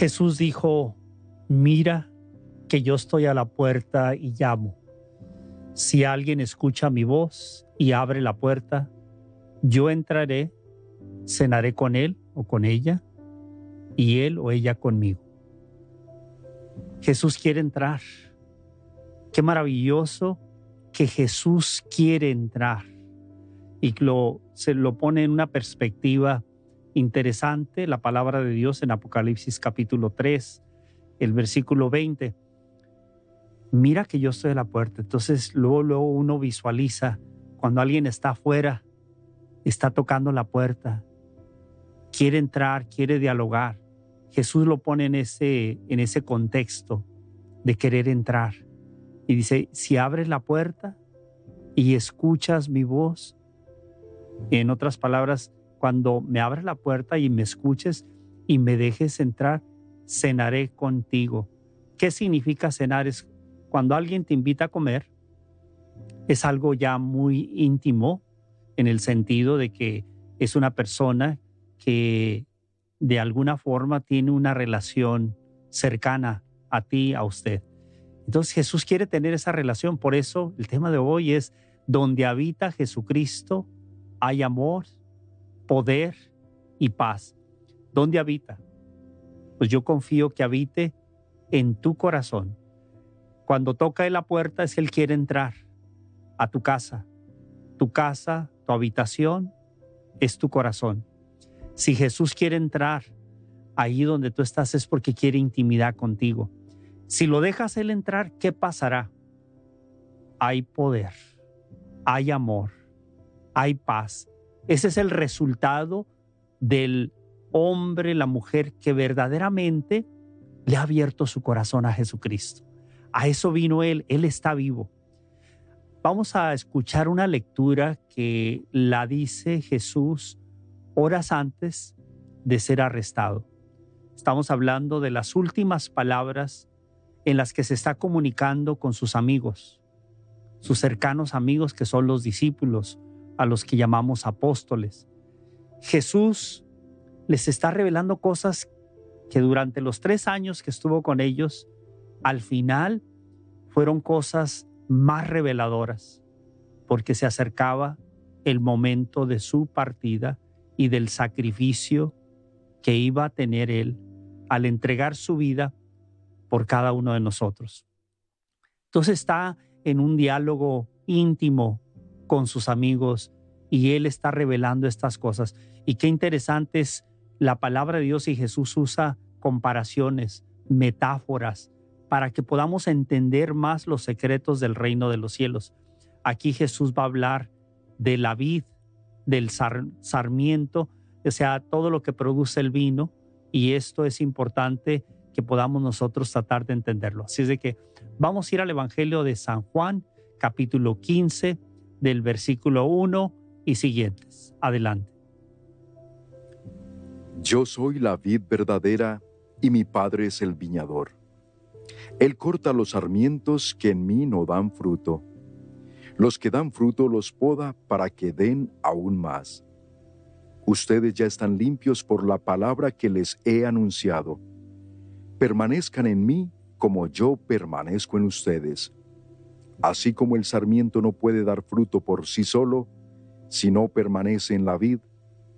Jesús dijo, mira que yo estoy a la puerta y llamo. Si alguien escucha mi voz y abre la puerta, yo entraré, cenaré con él o con ella, y él o ella conmigo. Jesús quiere entrar. Qué maravilloso que Jesús quiere entrar. Y lo, se lo pone en una perspectiva interesante la palabra de Dios en Apocalipsis capítulo 3, el versículo 20. Mira que yo estoy a la puerta. Entonces luego, luego uno visualiza cuando alguien está afuera, está tocando la puerta, quiere entrar, quiere dialogar. Jesús lo pone en ese, en ese contexto de querer entrar. Y dice, si abres la puerta y escuchas mi voz, en otras palabras, cuando me abres la puerta y me escuches y me dejes entrar, cenaré contigo. ¿Qué significa cenar? Es cuando alguien te invita a comer, es algo ya muy íntimo en el sentido de que es una persona que de alguna forma tiene una relación cercana a ti, a usted. Entonces Jesús quiere tener esa relación, por eso el tema de hoy es donde habita Jesucristo hay amor, poder y paz. ¿Dónde habita? Pues yo confío que habite en tu corazón. Cuando toca en la puerta es que Él quiere entrar a tu casa. Tu casa, tu habitación, es tu corazón. Si Jesús quiere entrar ahí donde tú estás es porque quiere intimidad contigo. Si lo dejas Él entrar, ¿qué pasará? Hay poder, hay amor, hay paz, ese es el resultado del hombre, la mujer que verdaderamente le ha abierto su corazón a Jesucristo. A eso vino Él, Él está vivo. Vamos a escuchar una lectura que la dice Jesús horas antes de ser arrestado. Estamos hablando de las últimas palabras en las que se está comunicando con sus amigos, sus cercanos amigos que son los discípulos, a los que llamamos apóstoles. Jesús les está revelando cosas que durante los tres años que estuvo con ellos, al final fueron cosas más reveladoras, porque se acercaba el momento de su partida y del sacrificio que iba a tener él al entregar su vida por cada uno de nosotros. Entonces está en un diálogo íntimo con sus amigos y Él está revelando estas cosas. Y qué interesante es la palabra de Dios y Jesús usa comparaciones, metáforas, para que podamos entender más los secretos del reino de los cielos. Aquí Jesús va a hablar de la vid, del sarmiento, o sea, todo lo que produce el vino, y esto es importante que podamos nosotros tratar de entenderlo. Así es de que vamos a ir al Evangelio de San Juan, capítulo 15, del versículo 1 y siguientes. Adelante. Yo soy la vid verdadera y mi Padre es el viñador. Él corta los sarmientos que en mí no dan fruto. Los que dan fruto los poda para que den aún más. Ustedes ya están limpios por la palabra que les he anunciado. Permanezcan en mí como yo permanezco en ustedes. Así como el sarmiento no puede dar fruto por sí solo, si no permanece en la vid,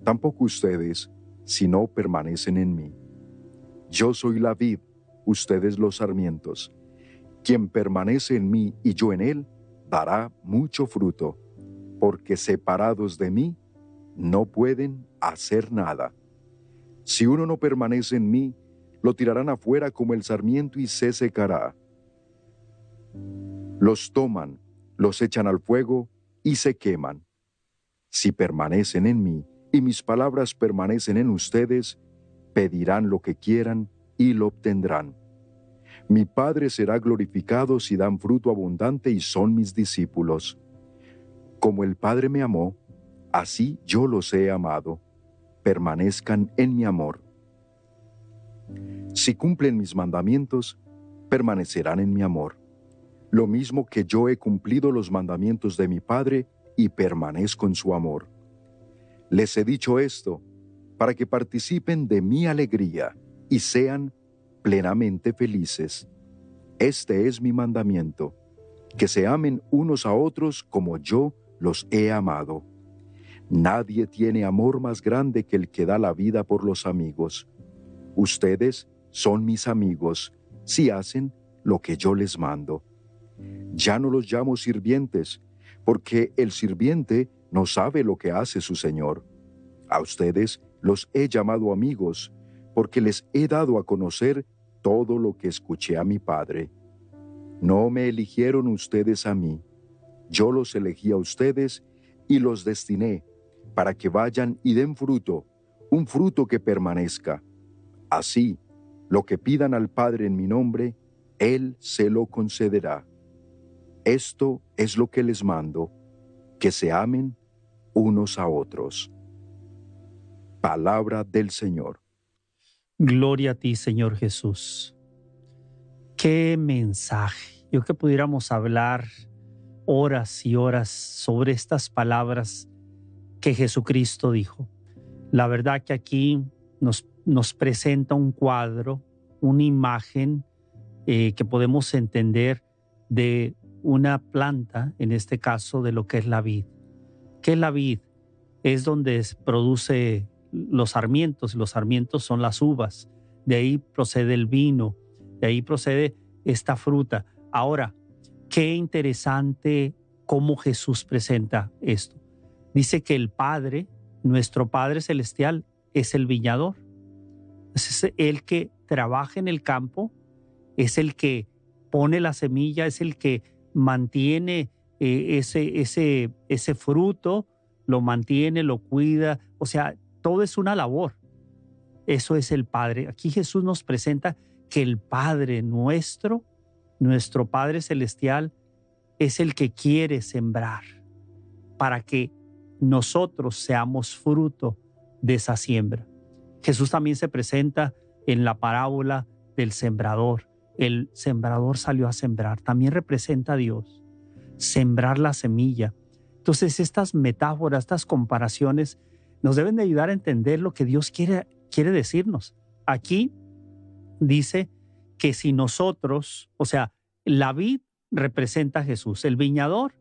tampoco ustedes si no permanecen en mí. Yo soy la vid, ustedes los sarmientos. Quien permanece en mí y yo en él, dará mucho fruto, porque separados de mí, no pueden hacer nada. Si uno no permanece en mí, lo tirarán afuera como el sarmiento y se secará los toman, los echan al fuego y se queman. Si permanecen en mí y mis palabras permanecen en ustedes, pedirán lo que quieran y lo obtendrán. Mi Padre será glorificado si dan fruto abundante y son mis discípulos. Como el Padre me amó, así yo los he amado. Permanezcan en mi amor. Si cumplen mis mandamientos, permanecerán en mi amor. Lo mismo que yo he cumplido los mandamientos de mi Padre y permanezco en su amor. Les he dicho esto para que participen de mi alegría y sean plenamente felices. Este es mi mandamiento, que se amen unos a otros como yo los he amado. Nadie tiene amor más grande que el que da la vida por los amigos. Ustedes son mis amigos si hacen lo que yo les mando. Ya no los llamo sirvientes, porque el sirviente no sabe lo que hace su Señor. A ustedes los he llamado amigos, porque les he dado a conocer todo lo que escuché a mi Padre. No me eligieron ustedes a mí, yo los elegí a ustedes y los destiné para que vayan y den fruto, un fruto que permanezca. Así, lo que pidan al Padre en mi nombre, Él se lo concederá. Esto es lo que les mando, que se amen unos a otros. Palabra del Señor. Gloria a ti, Señor Jesús. Qué mensaje. Yo que pudiéramos hablar horas y horas sobre estas palabras que Jesucristo dijo. La verdad que aquí nos, nos presenta un cuadro, una imagen eh, que podemos entender de una planta, en este caso de lo que es la vid. ¿Qué es la vid? Es donde produce los sarmientos, los sarmientos son las uvas, de ahí procede el vino, de ahí procede esta fruta. Ahora, qué interesante cómo Jesús presenta esto. Dice que el Padre, nuestro Padre Celestial, es el viñador. Es el que trabaja en el campo, es el que pone la semilla, es el que mantiene eh, ese, ese, ese fruto, lo mantiene, lo cuida, o sea, todo es una labor. Eso es el Padre. Aquí Jesús nos presenta que el Padre nuestro, nuestro Padre Celestial, es el que quiere sembrar para que nosotros seamos fruto de esa siembra. Jesús también se presenta en la parábola del sembrador el sembrador salió a sembrar, también representa a Dios, sembrar la semilla. Entonces estas metáforas, estas comparaciones nos deben de ayudar a entender lo que Dios quiere, quiere decirnos. Aquí dice que si nosotros, o sea, la vid representa a Jesús, el viñador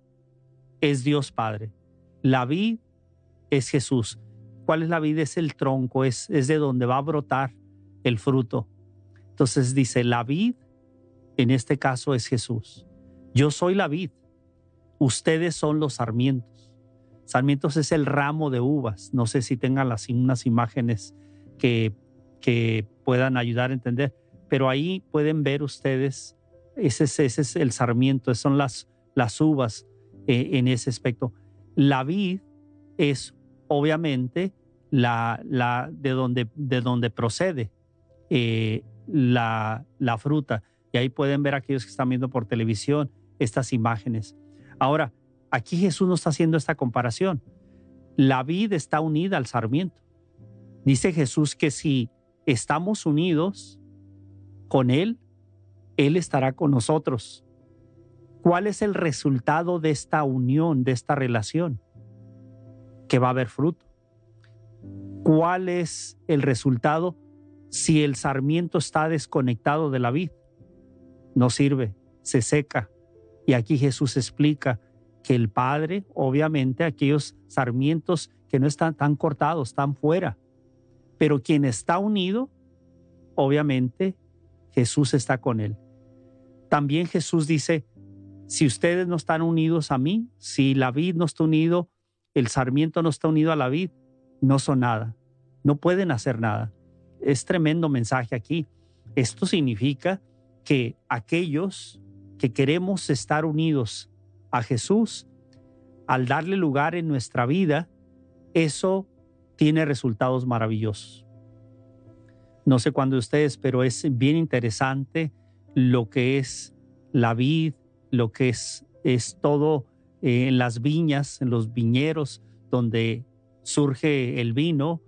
es Dios Padre, la vid es Jesús. ¿Cuál es la vid? Es el tronco, es, es de donde va a brotar el fruto. Entonces dice, la vid, en este caso es Jesús. Yo soy la vid, ustedes son los sarmientos. Sarmientos es el ramo de uvas. No sé si tengan las, unas imágenes que, que puedan ayudar a entender, pero ahí pueden ver ustedes, ese, ese es el sarmiento, son las, las uvas eh, en ese aspecto. La vid es obviamente la, la de, donde, de donde procede eh, la, la fruta. Y ahí pueden ver aquellos que están viendo por televisión estas imágenes. Ahora, aquí Jesús nos está haciendo esta comparación. La vid está unida al sarmiento. Dice Jesús que si estamos unidos con Él, Él estará con nosotros. ¿Cuál es el resultado de esta unión, de esta relación? Que va a haber fruto. ¿Cuál es el resultado? si el sarmiento está desconectado de la vid, no sirve, se seca. Y aquí Jesús explica que el Padre, obviamente, aquellos sarmientos que no están tan cortados, están fuera. Pero quien está unido, obviamente, Jesús está con él. También Jesús dice, si ustedes no están unidos a mí, si la vid no está unido, el sarmiento no está unido a la vid, no son nada, no pueden hacer nada es tremendo mensaje aquí. Esto significa que aquellos que queremos estar unidos a Jesús, al darle lugar en nuestra vida, eso tiene resultados maravillosos. No sé cuándo ustedes, pero es bien interesante lo que es la vid, lo que es, es todo eh, en las viñas, en los viñeros donde surge el vino.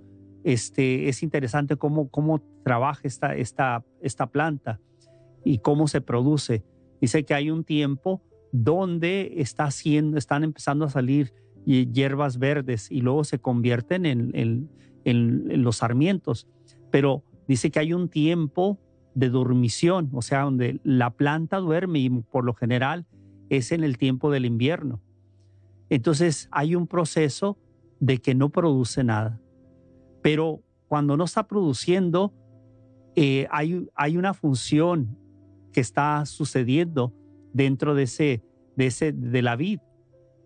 Este, es interesante cómo, cómo trabaja esta, esta, esta planta y cómo se produce. Dice que hay un tiempo donde está haciendo, están empezando a salir hierbas verdes y luego se convierten en, en, en los sarmientos. Pero dice que hay un tiempo de dormición, o sea, donde la planta duerme y por lo general es en el tiempo del invierno. Entonces hay un proceso de que no produce nada. Pero cuando no está produciendo, eh, hay, hay una función que está sucediendo dentro de, ese, de, ese, de la vid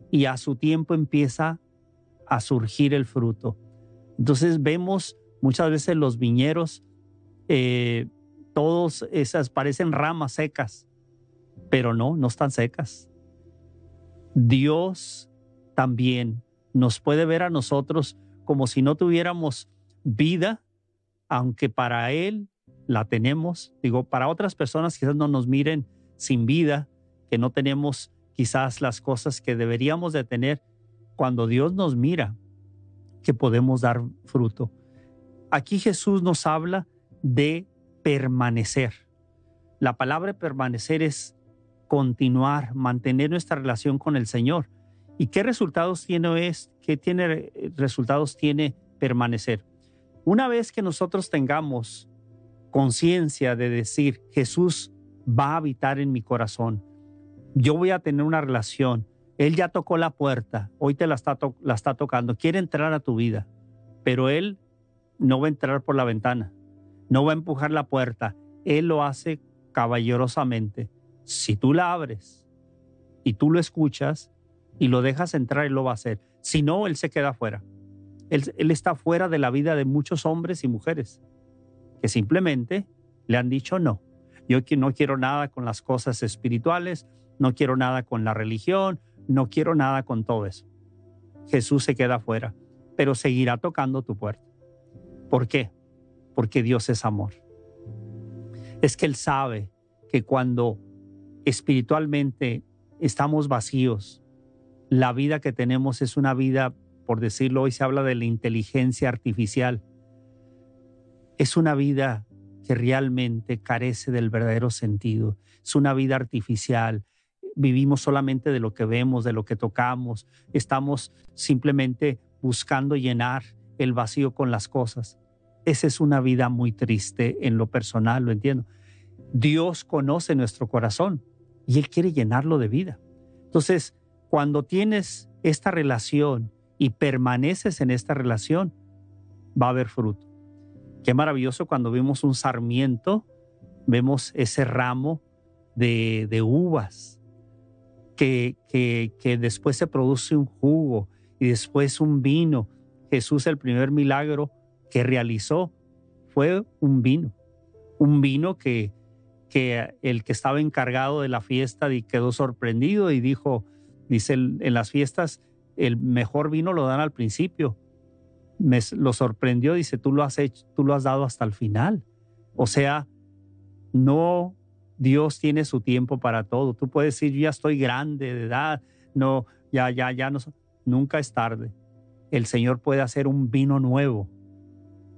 y a su tiempo empieza a surgir el fruto. Entonces vemos muchas veces los viñeros, eh, todos esas parecen ramas secas, pero no, no están secas. Dios también nos puede ver a nosotros como si no tuviéramos vida, aunque para Él la tenemos. Digo, para otras personas quizás no nos miren sin vida, que no tenemos quizás las cosas que deberíamos de tener. Cuando Dios nos mira, que podemos dar fruto. Aquí Jesús nos habla de permanecer. La palabra permanecer es continuar, mantener nuestra relación con el Señor. ¿Y qué resultados tiene, es, qué tiene resultados tiene permanecer? Una vez que nosotros tengamos conciencia de decir, Jesús va a habitar en mi corazón, yo voy a tener una relación, Él ya tocó la puerta, hoy te la está, la está tocando, quiere entrar a tu vida, pero Él no va a entrar por la ventana, no va a empujar la puerta, Él lo hace caballerosamente. Si tú la abres y tú lo escuchas, y lo dejas entrar, y lo va a hacer. Si no, él se queda fuera. Él, él está fuera de la vida de muchos hombres y mujeres que simplemente le han dicho no. Yo no quiero nada con las cosas espirituales, no quiero nada con la religión, no quiero nada con todo eso. Jesús se queda fuera, pero seguirá tocando tu puerta. ¿Por qué? Porque Dios es amor. Es que Él sabe que cuando espiritualmente estamos vacíos, la vida que tenemos es una vida, por decirlo hoy se habla de la inteligencia artificial, es una vida que realmente carece del verdadero sentido, es una vida artificial, vivimos solamente de lo que vemos, de lo que tocamos, estamos simplemente buscando llenar el vacío con las cosas. Esa es una vida muy triste en lo personal, lo entiendo. Dios conoce nuestro corazón y Él quiere llenarlo de vida. Entonces, cuando tienes esta relación y permaneces en esta relación, va a haber fruto. Qué maravilloso cuando vemos un sarmiento, vemos ese ramo de, uvas, que, que, que después se produce un jugo y después un vino. Jesús el primer milagro que realizó fue un vino, un vino que, que el que estaba encargado de la fiesta quedó sorprendido y dijo, Dice, en las fiestas el mejor vino lo dan al principio. Me lo sorprendió, dice, tú lo has hecho, tú lo has dado hasta el final. O sea, no Dios tiene su tiempo para todo. Tú puedes decir, ya estoy grande de edad, no, ya, ya, ya no, nunca es tarde. El Señor puede hacer un vino nuevo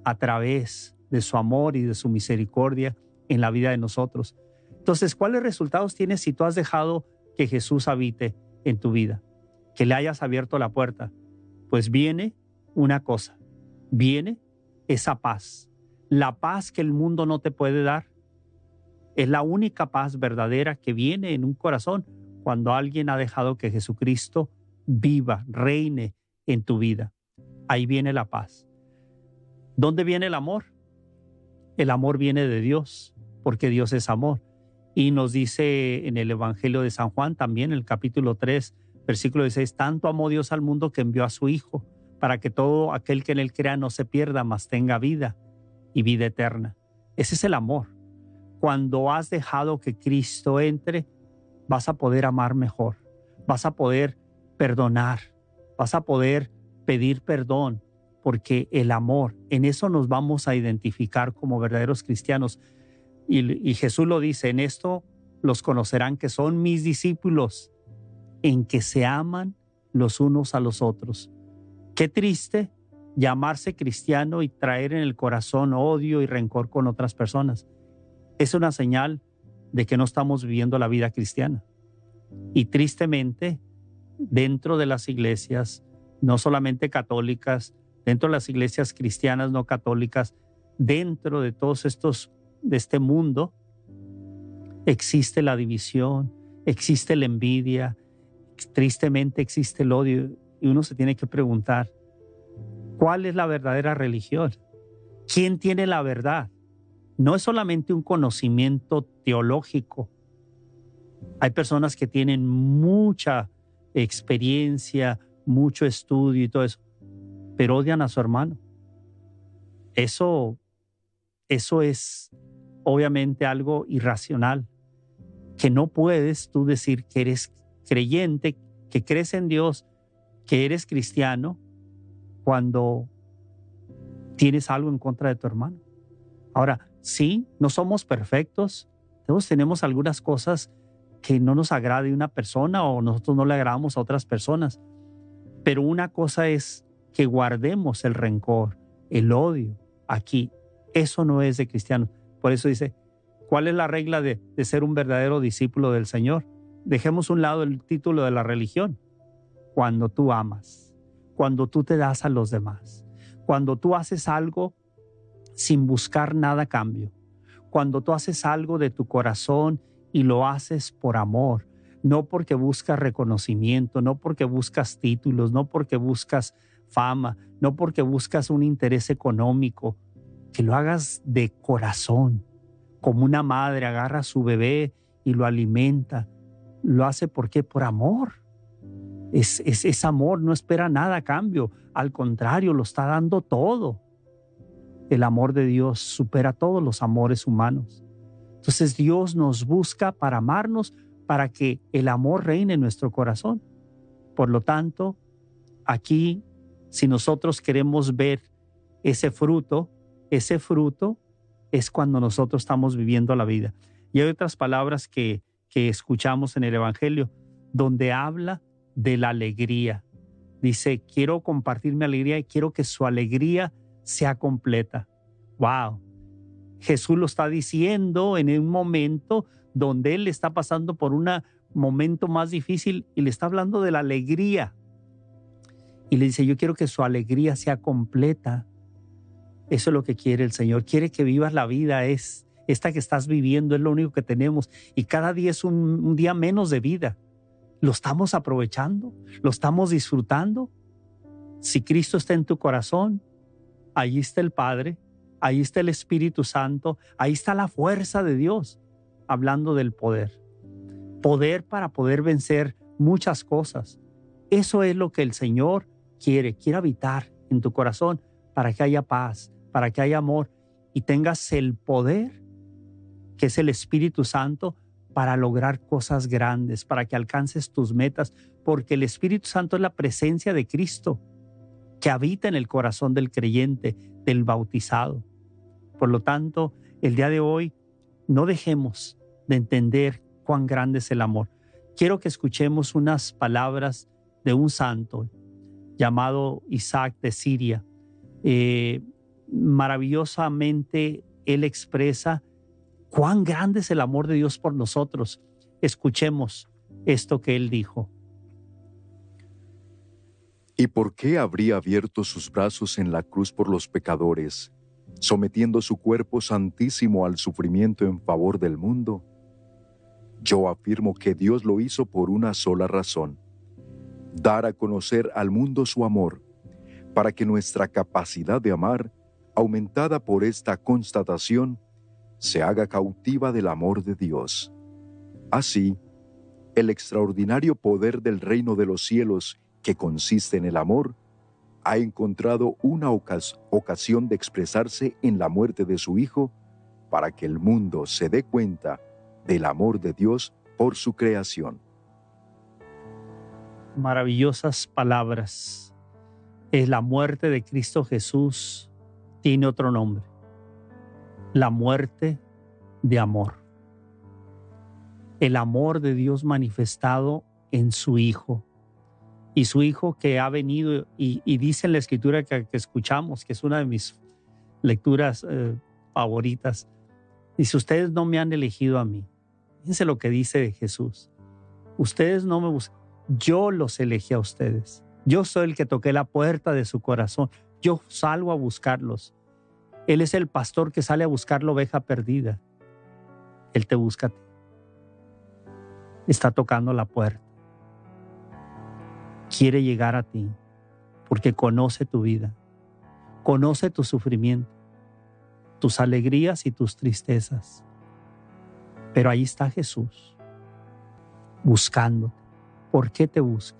a través de su amor y de su misericordia en la vida de nosotros. Entonces, ¿cuáles resultados tienes si tú has dejado que Jesús habite en tu vida, que le hayas abierto la puerta, pues viene una cosa, viene esa paz, la paz que el mundo no te puede dar. Es la única paz verdadera que viene en un corazón cuando alguien ha dejado que Jesucristo viva, reine en tu vida. Ahí viene la paz. ¿Dónde viene el amor? El amor viene de Dios, porque Dios es amor. Y nos dice en el Evangelio de San Juan, también el capítulo 3, versículo 16, tanto amó Dios al mundo que envió a su Hijo, para que todo aquel que en él crea no se pierda, mas tenga vida y vida eterna. Ese es el amor. Cuando has dejado que Cristo entre, vas a poder amar mejor, vas a poder perdonar, vas a poder pedir perdón, porque el amor, en eso nos vamos a identificar como verdaderos cristianos. Y, Jesús lo dice, en esto los conocerán que son mis discípulos, en que se aman los unos a los otros. Qué triste llamarse cristiano y traer en el corazón odio y rencor con otras personas. Es una señal de que no estamos viviendo la vida cristiana. Y tristemente, dentro de las iglesias, no solamente católicas, dentro de las iglesias cristianas no católicas, dentro de todos estos, de este mundo, existe la división, existe la envidia, tristemente existe el odio y uno se tiene que preguntar, ¿cuál es la verdadera religión? ¿Quién tiene la verdad? No es solamente un conocimiento teológico. Hay personas que tienen mucha experiencia, mucho estudio y todo eso, pero odian a su hermano. Eso, eso es obviamente algo irracional, que no puedes tú decir que eres creyente, que crees en Dios, que eres cristiano, cuando tienes algo en contra de tu hermano. Ahora, sí, no somos perfectos, todos tenemos algunas cosas que no nos agrade una persona o nosotros no le agradamos a otras personas, pero una cosa es que guardemos el rencor, el odio aquí. Eso no es de cristianos. Por eso dice, ¿cuál es la regla de, de ser un verdadero discípulo del Señor? Dejemos un lado el título de la religión. Cuando tú amas, cuando tú te das a los demás, cuando tú haces algo sin buscar nada a cambio, cuando tú haces algo de tu corazón y lo haces por amor, no porque buscas reconocimiento, no porque buscas títulos, no porque buscas fama, no porque buscas un interés económico, que lo hagas de corazón, como una madre agarra a su bebé y lo alimenta, lo hace porque por amor. Es, es, es amor, no espera nada a cambio, al contrario, lo está dando todo. El amor de Dios supera todos los amores humanos. Entonces Dios nos busca para amarnos, para que el amor reine en nuestro corazón. Por lo tanto, aquí, si nosotros queremos ver ese fruto, ese fruto es cuando nosotros estamos viviendo la vida. Y hay otras palabras que, que escuchamos en el Evangelio, donde habla de la alegría. Dice, quiero compartir mi alegría y quiero que su alegría sea completa. ¡Wow! Jesús lo está diciendo en un momento donde él está pasando por un momento más difícil y le está hablando de la alegría. Y le dice, yo quiero que su alegría sea completa. Eso es lo que quiere el Señor. Quiere que vivas la vida, es esta que estás viviendo, es lo único que tenemos. Y cada día es un, un día menos de vida. ¿Lo estamos aprovechando? ¿Lo estamos disfrutando? Si Cristo está en tu corazón, allí está el Padre, ahí está el Espíritu Santo, ahí está la fuerza de Dios, hablando del poder. Poder para poder vencer muchas cosas. Eso es lo que el Señor quiere, quiere habitar en tu corazón para que haya paz, para que haya amor y tengas el poder, que es el Espíritu Santo, para lograr cosas grandes, para que alcances tus metas, porque el Espíritu Santo es la presencia de Cristo que habita en el corazón del creyente, del bautizado. Por lo tanto, el día de hoy no dejemos de entender cuán grande es el amor. Quiero que escuchemos unas palabras de un santo llamado Isaac de Siria. Eh, maravillosamente él expresa cuán grande es el amor de Dios por nosotros. Escuchemos esto que él dijo. ¿Y por qué habría abierto sus brazos en la cruz por los pecadores sometiendo su cuerpo santísimo al sufrimiento en favor del mundo? Yo afirmo que Dios lo hizo por una sola razón, dar a conocer al mundo su amor, para que nuestra capacidad de amar, aumentada por esta constatación, se haga cautiva del amor de Dios. Así, el extraordinario poder del reino de los cielos, que consiste en el amor, ha encontrado una ocasión de expresarse en la muerte de su Hijo para que el mundo se dé cuenta del amor de Dios por su creación. Maravillosas palabras. es la muerte de Cristo Jesús tiene otro nombre. La muerte de amor. El amor de Dios manifestado en su Hijo. Y su Hijo que ha venido, y, dice en la escritura que, escuchamos, que es una de mis lecturas eh, favoritas, dice, ustedes no me han elegido a mí. Fíjense lo que dice de Jesús. Ustedes no me buscan, yo los elegí a ustedes. Yo soy el que toqué la puerta de su corazón. Yo salgo a buscarlos. Él es el pastor que sale a buscar la oveja perdida. Él te busca a ti. Está tocando la puerta. Quiere llegar a ti porque conoce tu vida. Conoce tu sufrimiento, tus alegrías y tus tristezas. Pero ahí está Jesús, buscándote. ¿Por qué te busca?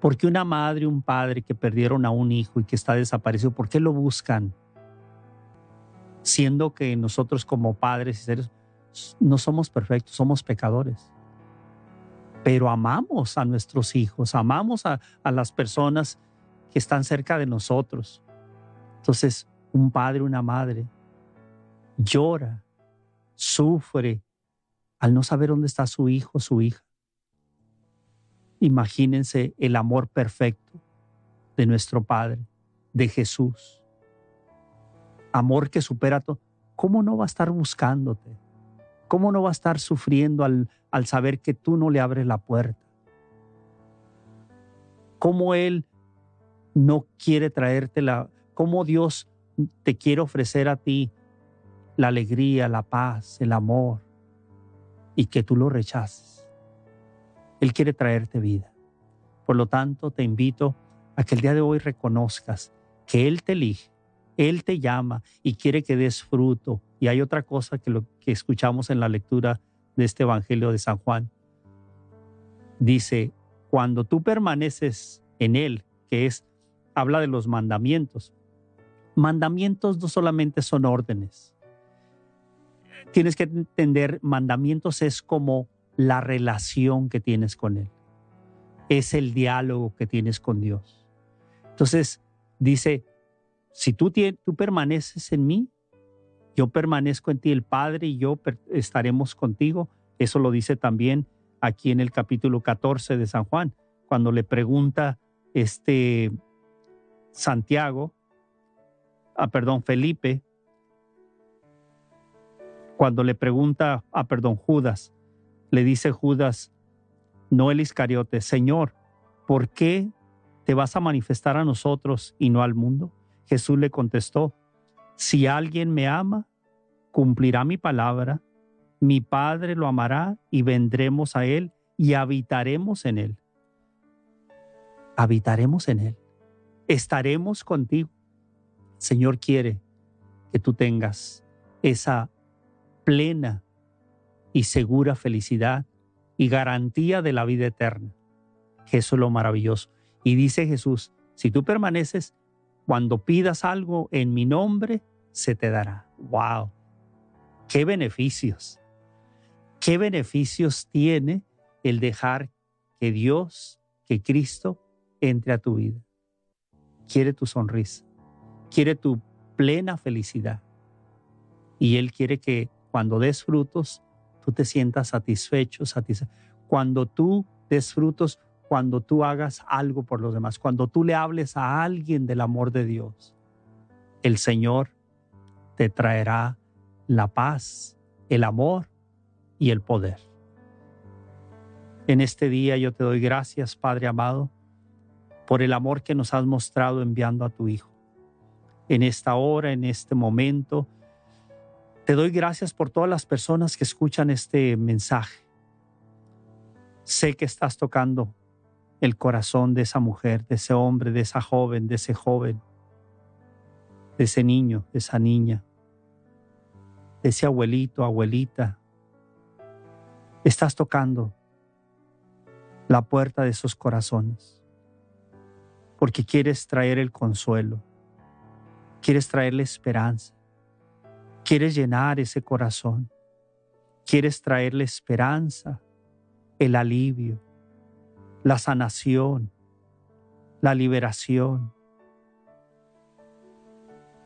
Porque una madre, un padre que perdieron a un hijo y que está desaparecido, ¿por qué lo buscan? Siendo que nosotros como padres y seres no somos perfectos, somos pecadores. Pero amamos a nuestros hijos, amamos a, a las personas que están cerca de nosotros. Entonces, un padre, una madre llora, sufre al no saber dónde está su hijo, su hija. Imagínense el amor perfecto de nuestro Padre, de Jesús. Amor que supera todo. ¿Cómo no va a estar buscándote? ¿Cómo no va a estar sufriendo al, al saber que tú no le abres la puerta? ¿Cómo Él no quiere traerte la... ¿Cómo Dios te quiere ofrecer a ti la alegría, la paz, el amor y que tú lo rechaces? Él quiere traerte vida. Por lo tanto, te invito a que el día de hoy reconozcas que Él te elige, Él te llama y quiere que des fruto. Y hay otra cosa que lo que escuchamos en la lectura de este Evangelio de San Juan. Dice, cuando tú permaneces en Él, que es, habla de los mandamientos. Mandamientos no solamente son órdenes. Tienes que entender, mandamientos es como la relación que tienes con Él. Es el diálogo que tienes con Dios. Entonces, dice, si tú, tú permaneces en mí, yo permanezco en ti, el Padre y yo estaremos contigo. Eso lo dice también aquí en el capítulo 14 de San Juan, cuando le pregunta este Santiago, ah, perdón, Felipe, cuando le pregunta, ah, perdón, Judas, le dice Judas, no el Iscariote, Señor, ¿por qué te vas a manifestar a nosotros y no al mundo? Jesús le contestó, si alguien me ama, cumplirá mi palabra, mi Padre lo amará y vendremos a Él y habitaremos en Él. Habitaremos en Él. Estaremos contigo. Señor quiere que tú tengas esa plena y segura felicidad y garantía de la vida eterna. eso es lo maravilloso. Y dice Jesús, si tú permaneces, cuando pidas algo en mi nombre, se te dará. ¡Wow! ¡Qué beneficios! ¿Qué beneficios tiene el dejar que Dios, que Cristo, entre a tu vida? Quiere tu sonrisa, quiere tu plena felicidad. Y Él quiere que cuando des frutos, tú te sientas satisfecho, satisfecho. Cuando tú des frutos, cuando tú hagas algo por los demás, cuando tú le hables a alguien del amor de Dios, el Señor te traerá la paz, el amor y el poder. En este día yo te doy gracias, Padre amado, por el amor que nos has mostrado enviando a tu Hijo. En esta hora, en este momento, te doy gracias por todas las personas que escuchan este mensaje. Sé que estás tocando el corazón de esa mujer, de ese hombre, de esa joven, de ese joven, de ese niño, de esa niña, de ese abuelito, abuelita. Estás tocando la puerta de esos corazones porque quieres traer el consuelo, quieres traerle esperanza, Quieres llenar ese corazón. Quieres traerle esperanza, el alivio, la sanación, la liberación,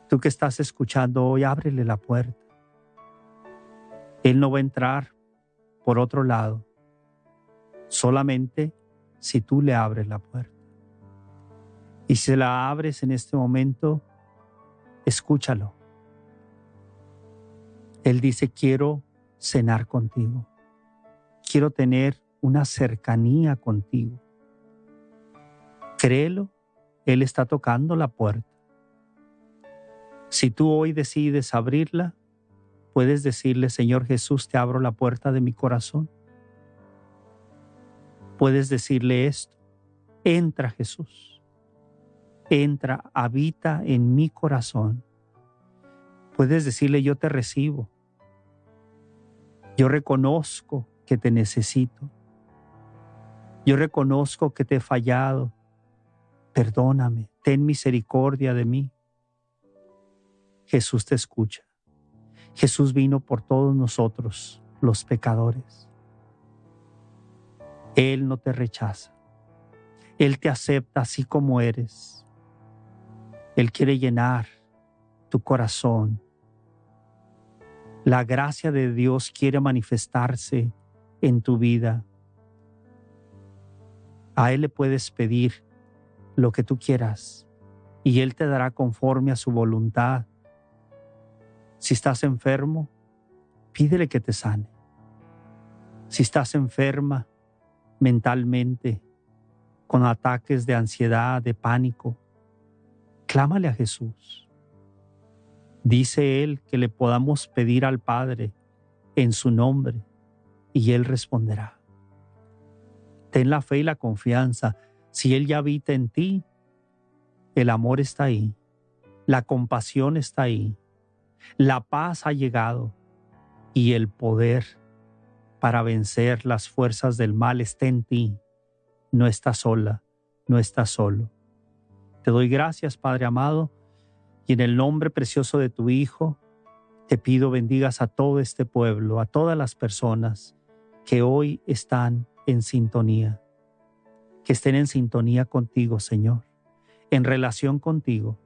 Tú que estás escuchando hoy, ábrele la puerta. Él no va a entrar por otro lado, solamente si tú le abres la puerta. Y si la abres en este momento, escúchalo. Él dice, quiero cenar contigo. Quiero tener una cercanía contigo. Créelo, Él está tocando la puerta. Si tú hoy decides abrirla, puedes decirle, Señor Jesús, te abro la puerta de mi corazón. Puedes decirle esto, entra Jesús, entra, habita en mi corazón. Puedes decirle, yo te recibo. Yo reconozco que te necesito. Yo reconozco que te he fallado. Perdóname, ten misericordia de mí. Jesús te escucha. Jesús vino por todos nosotros, los pecadores. Él no te rechaza. Él te acepta así como eres. Él quiere llenar tu corazón. La gracia de Dios quiere manifestarse en tu vida. A Él le puedes pedir lo que tú quieras y Él te dará conforme a su voluntad. Si estás enfermo, pídele que te sane. Si estás enferma mentalmente, con ataques de ansiedad, de pánico, clámale a Jesús. Dice Él que le podamos pedir al Padre en su nombre y Él responderá. Ten la fe y la confianza. Si Él ya habita en ti, el amor está ahí, la compasión está ahí, la paz ha llegado y el poder para vencer las fuerzas del mal está en ti. No estás sola, no estás solo. Te doy gracias, Padre amado, y en el nombre precioso de tu Hijo, te pido bendigas a todo este pueblo, a todas las personas que hoy están en sintonía, que estén en sintonía contigo, Señor, en relación contigo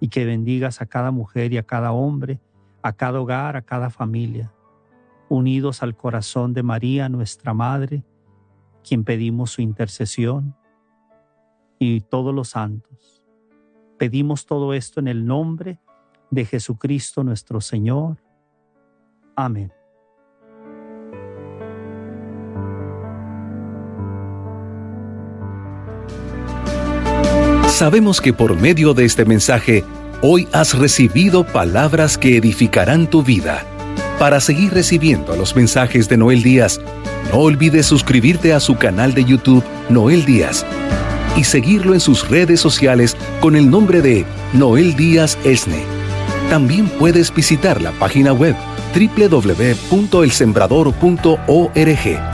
y que bendigas a cada mujer y a cada hombre, a cada hogar, a cada familia, unidos al corazón de María, nuestra Madre, quien pedimos su intercesión, y todos los santos. Pedimos todo esto en el nombre de Jesucristo nuestro Señor. Amén. Sabemos que por medio de este mensaje, hoy has recibido palabras que edificarán tu vida. Para seguir recibiendo los mensajes de Noel Díaz, no olvides suscribirte a su canal de YouTube Noel Díaz y seguirlo en sus redes sociales con el nombre de Noel Díaz Esne. También puedes visitar la página web www.elsembrador.org